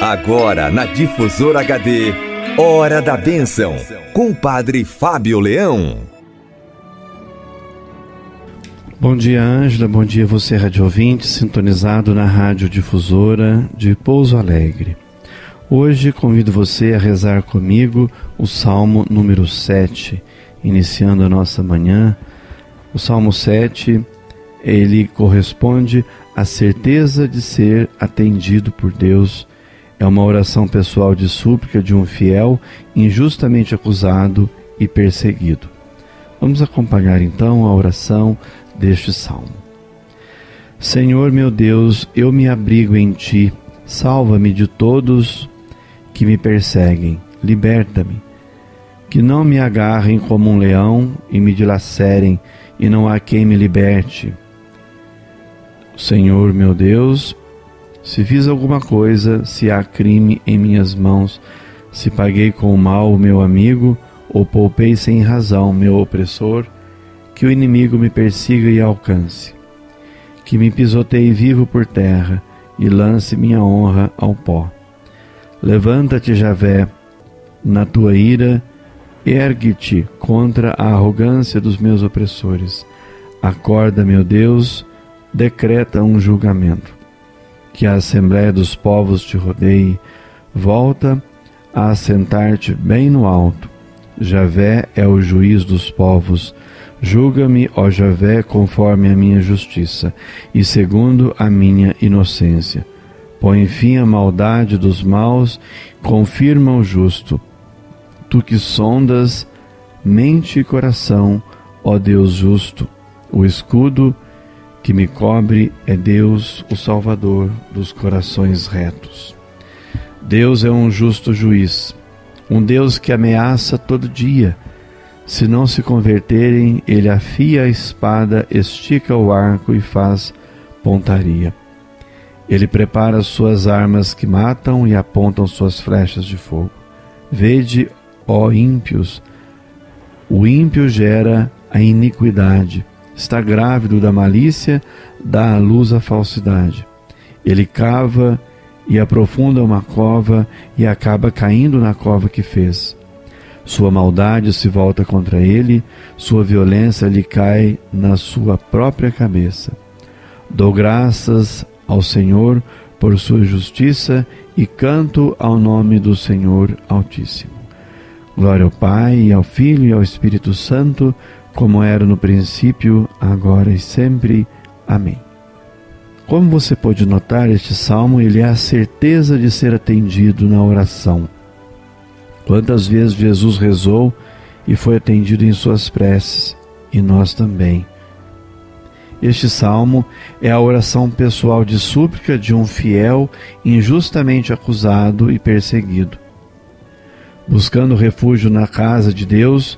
Agora na Difusora HD, Hora da Bênção, com o Padre Fábio Leão. Bom dia, Ângela. Bom dia, você, rádio ouvinte, sintonizado na Rádio Difusora de Pouso Alegre. Hoje convido você a rezar comigo o Salmo número 7, iniciando a nossa manhã. O Salmo 7, ele corresponde à certeza de ser atendido por Deus é uma oração pessoal de súplica de um fiel injustamente acusado e perseguido. Vamos acompanhar então a oração deste salmo. Senhor meu Deus, eu me abrigo em ti, salva-me de todos que me perseguem, liberta-me. Que não me agarrem como um leão e me dilacerem, e não há quem me liberte. Senhor meu Deus, se fiz alguma coisa, se há crime em minhas mãos, se paguei com mal o meu amigo, ou poupei sem razão meu opressor, que o inimigo me persiga e alcance. Que me pisoteie vivo por terra e lance minha honra ao pó. Levanta-te, Javé, na tua ira, ergue-te contra a arrogância dos meus opressores. Acorda, meu Deus, decreta um julgamento que a Assembleia dos Povos te rodeie, volta a assentar-te bem no alto. Javé é o juiz dos povos. Julga-me, ó Javé, conforme a minha justiça e segundo a minha inocência. Põe fim à maldade dos maus, confirma o justo. Tu que sondas mente e coração, ó Deus justo, o escudo que me cobre é Deus, o Salvador dos corações retos. Deus é um justo juiz, um Deus que ameaça todo dia. Se não se converterem, ele afia a espada, estica o arco e faz pontaria. Ele prepara suas armas que matam e apontam suas flechas de fogo. Vede, ó ímpios, o ímpio gera a iniquidade está grávido da malícia, dá à luz a falsidade. Ele cava e aprofunda uma cova e acaba caindo na cova que fez. Sua maldade se volta contra ele, sua violência lhe cai na sua própria cabeça. Dou graças ao Senhor por sua justiça e canto ao nome do Senhor Altíssimo. Glória ao Pai, ao Filho e ao Espírito Santo como era no princípio, agora e sempre. Amém. Como você pode notar, este salmo ele é a certeza de ser atendido na oração. Quantas vezes Jesus rezou e foi atendido em suas preces, e nós também. Este salmo é a oração pessoal de súplica de um fiel injustamente acusado e perseguido. Buscando refúgio na casa de Deus,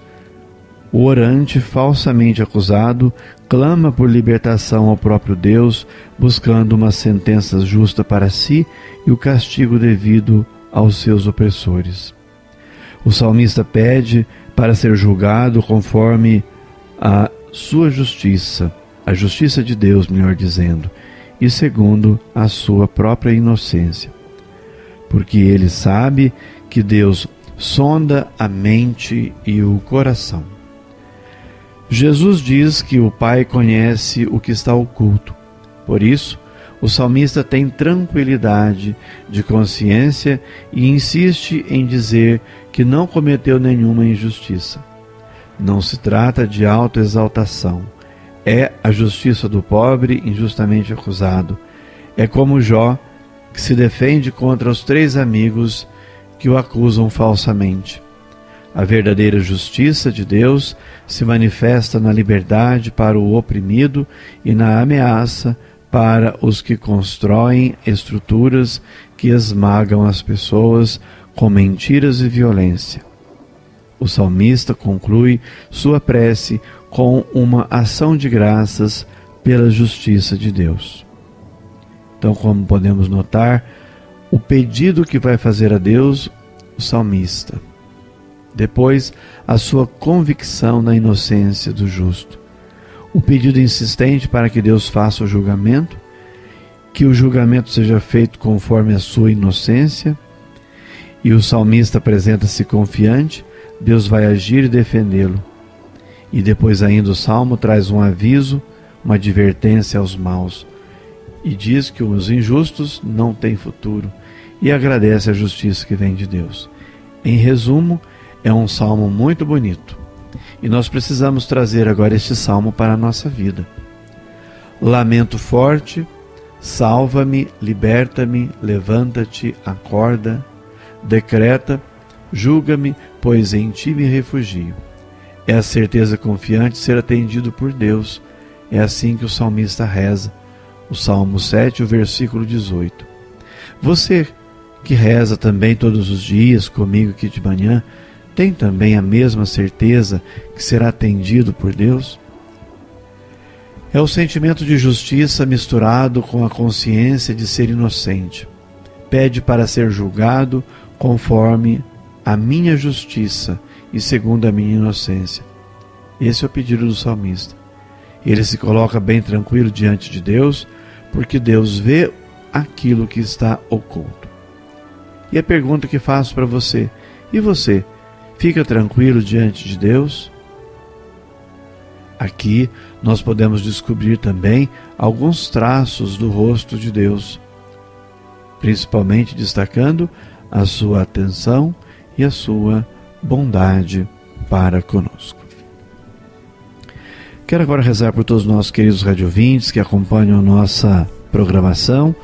o orante, falsamente acusado, clama por libertação ao próprio Deus, buscando uma sentença justa para si e o castigo devido aos seus opressores. O salmista pede para ser julgado conforme a sua justiça, a justiça de Deus, melhor dizendo, e segundo a sua própria inocência. Porque ele sabe que Deus sonda a mente e o coração. Jesus diz que o Pai conhece o que está oculto. Por isso, o salmista tem tranquilidade de consciência e insiste em dizer que não cometeu nenhuma injustiça. Não se trata de autoexaltação. É a justiça do pobre injustamente acusado. É como Jó, que se defende contra os três amigos que o acusam falsamente. A verdadeira justiça de Deus se manifesta na liberdade para o oprimido e na ameaça para os que constroem estruturas que esmagam as pessoas com mentiras e violência. O salmista conclui sua prece com uma ação de graças pela justiça de Deus. Então, como podemos notar, o pedido que vai fazer a Deus o salmista depois, a sua convicção na inocência do justo. O pedido insistente para que Deus faça o julgamento que o julgamento seja feito conforme a sua inocência. E o salmista apresenta-se confiante, Deus vai agir e defendê-lo. E depois ainda o salmo traz um aviso, uma advertência aos maus. E diz que os injustos não têm futuro e agradece a justiça que vem de Deus. Em resumo, é um salmo muito bonito. E nós precisamos trazer agora este salmo para a nossa vida. Lamento forte, salva-me, liberta-me, levanta-te, acorda, decreta, julga-me, pois em ti me refugio. É a certeza confiante ser atendido por Deus. É assim que o salmista reza. O Salmo 7, o versículo 18. Você que reza também todos os dias comigo aqui de manhã, tem também a mesma certeza que será atendido por Deus? É o sentimento de justiça misturado com a consciência de ser inocente. Pede para ser julgado conforme a minha justiça e segundo a minha inocência. Esse é o pedido do salmista. Ele se coloca bem tranquilo diante de Deus, porque Deus vê aquilo que está oculto. E a pergunta que faço para você: e você, fica tranquilo diante de Deus? Aqui nós podemos descobrir também alguns traços do rosto de Deus, principalmente destacando a sua atenção e a sua bondade para conosco. Quero agora rezar por todos os nossos queridos radiovintes que acompanham nossa programação.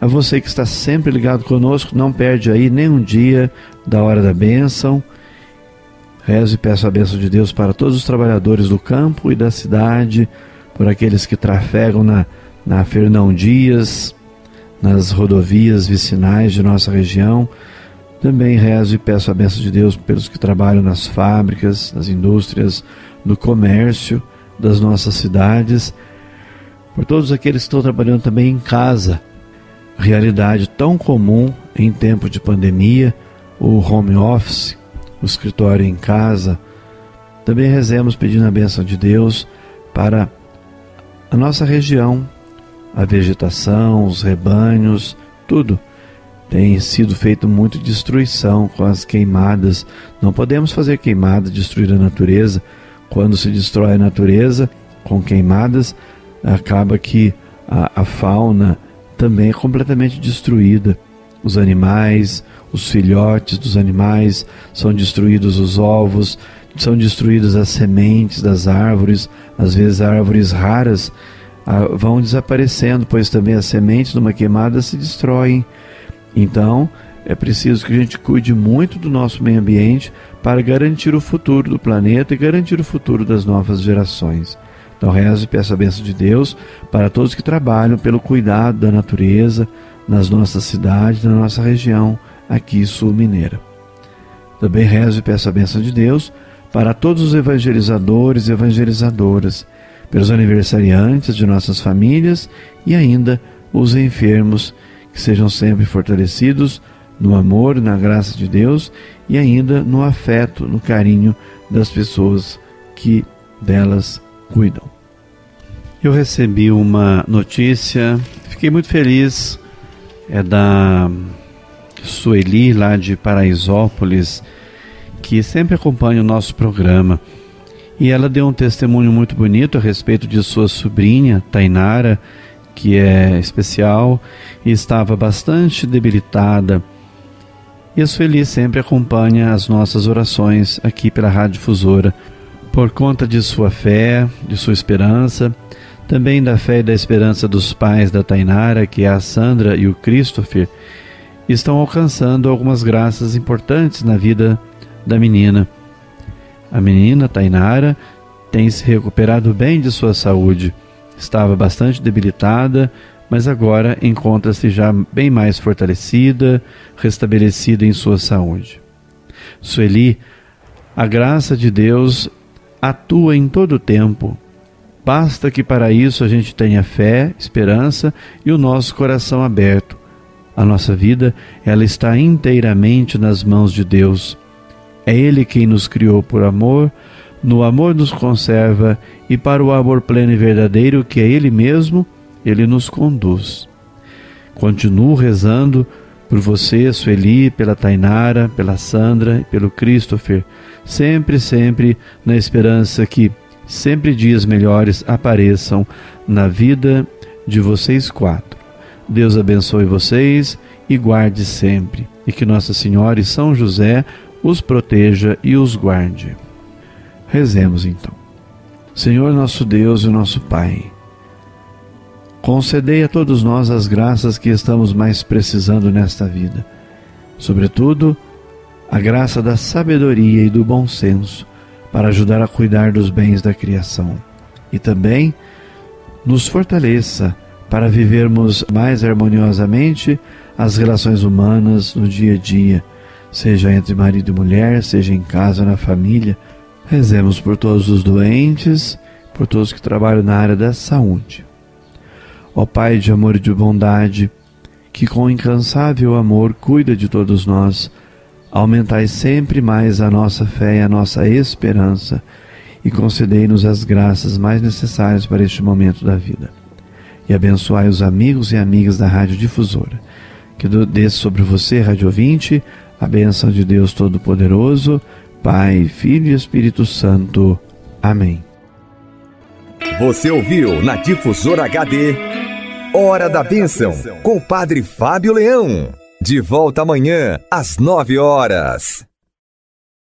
A você que está sempre ligado conosco, não perde aí nenhum dia da hora da bênção Rezo e peço a bênção de Deus para todos os trabalhadores do campo e da cidade, por aqueles que trafegam na, na Fernão Dias, nas rodovias vicinais de nossa região. Também rezo e peço a bênção de Deus pelos que trabalham nas fábricas, nas indústrias, no comércio das nossas cidades, por todos aqueles que estão trabalhando também em casa. Realidade tão comum em tempo de pandemia, o home office, o escritório em casa. Também rezemos pedindo a bênção de Deus para a nossa região, a vegetação, os rebanhos, tudo. Tem sido feito muito destruição com as queimadas. Não podemos fazer queimada, destruir a natureza. Quando se destrói a natureza com queimadas, acaba que a, a fauna também é completamente destruída. Os animais, os filhotes dos animais, são destruídos os ovos, são destruídas as sementes das árvores, às vezes árvores raras ah, vão desaparecendo, pois também as sementes numa queimada se destroem. Então, é preciso que a gente cuide muito do nosso meio ambiente para garantir o futuro do planeta e garantir o futuro das novas gerações. Então, rezo e peço a bênção de Deus para todos que trabalham pelo cuidado da natureza nas nossas cidades, na nossa região aqui sul-mineira. Também rezo e peço a bênção de Deus para todos os evangelizadores e evangelizadoras, pelos aniversariantes de nossas famílias e ainda os enfermos, que sejam sempre fortalecidos no amor, na graça de Deus e ainda no afeto, no carinho das pessoas que delas cuidam. Eu recebi uma notícia, fiquei muito feliz, é da Sueli, lá de Paraisópolis, que sempre acompanha o nosso programa. E ela deu um testemunho muito bonito a respeito de sua sobrinha, Tainara, que é especial e estava bastante debilitada. E a Sueli sempre acompanha as nossas orações aqui pela Rádio Difusora, por conta de sua fé, de sua esperança, também da fé e da esperança dos pais da Tainara, que é a Sandra e o Christopher, estão alcançando algumas graças importantes na vida da menina. A menina, Tainara, tem se recuperado bem de sua saúde. Estava bastante debilitada, mas agora encontra-se já bem mais fortalecida, restabelecida em sua saúde. Sueli, a graça de Deus atua em todo o tempo. Basta que para isso a gente tenha fé, esperança e o nosso coração aberto a nossa vida, ela está inteiramente nas mãos de Deus. É Ele quem nos criou por amor, no amor nos conserva e para o amor pleno e verdadeiro que é Ele mesmo, Ele nos conduz. Continuo rezando por você, Sueli, pela Tainara, pela Sandra e pelo Christopher, sempre, sempre na esperança que sempre dias melhores apareçam na vida de vocês quatro. Deus abençoe vocês e guarde sempre, e que Nossa Senhora e São José os proteja e os guarde. Rezemos então. Senhor nosso Deus e nosso Pai, concedei a todos nós as graças que estamos mais precisando nesta vida, sobretudo a graça da sabedoria e do bom senso para ajudar a cuidar dos bens da criação e também nos fortaleça para vivermos mais harmoniosamente as relações humanas no dia a dia, seja entre marido e mulher, seja em casa, na família. Rezemos por todos os doentes, por todos que trabalham na área da saúde. Ó Pai de amor e de bondade, que com incansável amor cuida de todos nós, aumentai sempre mais a nossa fé e a nossa esperança e concedei-nos as graças mais necessárias para este momento da vida e abençoai os amigos e amigas da Rádio Difusora. Que desça sobre você, Rádio Ouvinte, a bênção de Deus Todo-Poderoso, Pai, Filho e Espírito Santo. Amém. Você ouviu na Difusora HD Hora da Bênção, com o Padre Fábio Leão. De volta amanhã, às nove horas.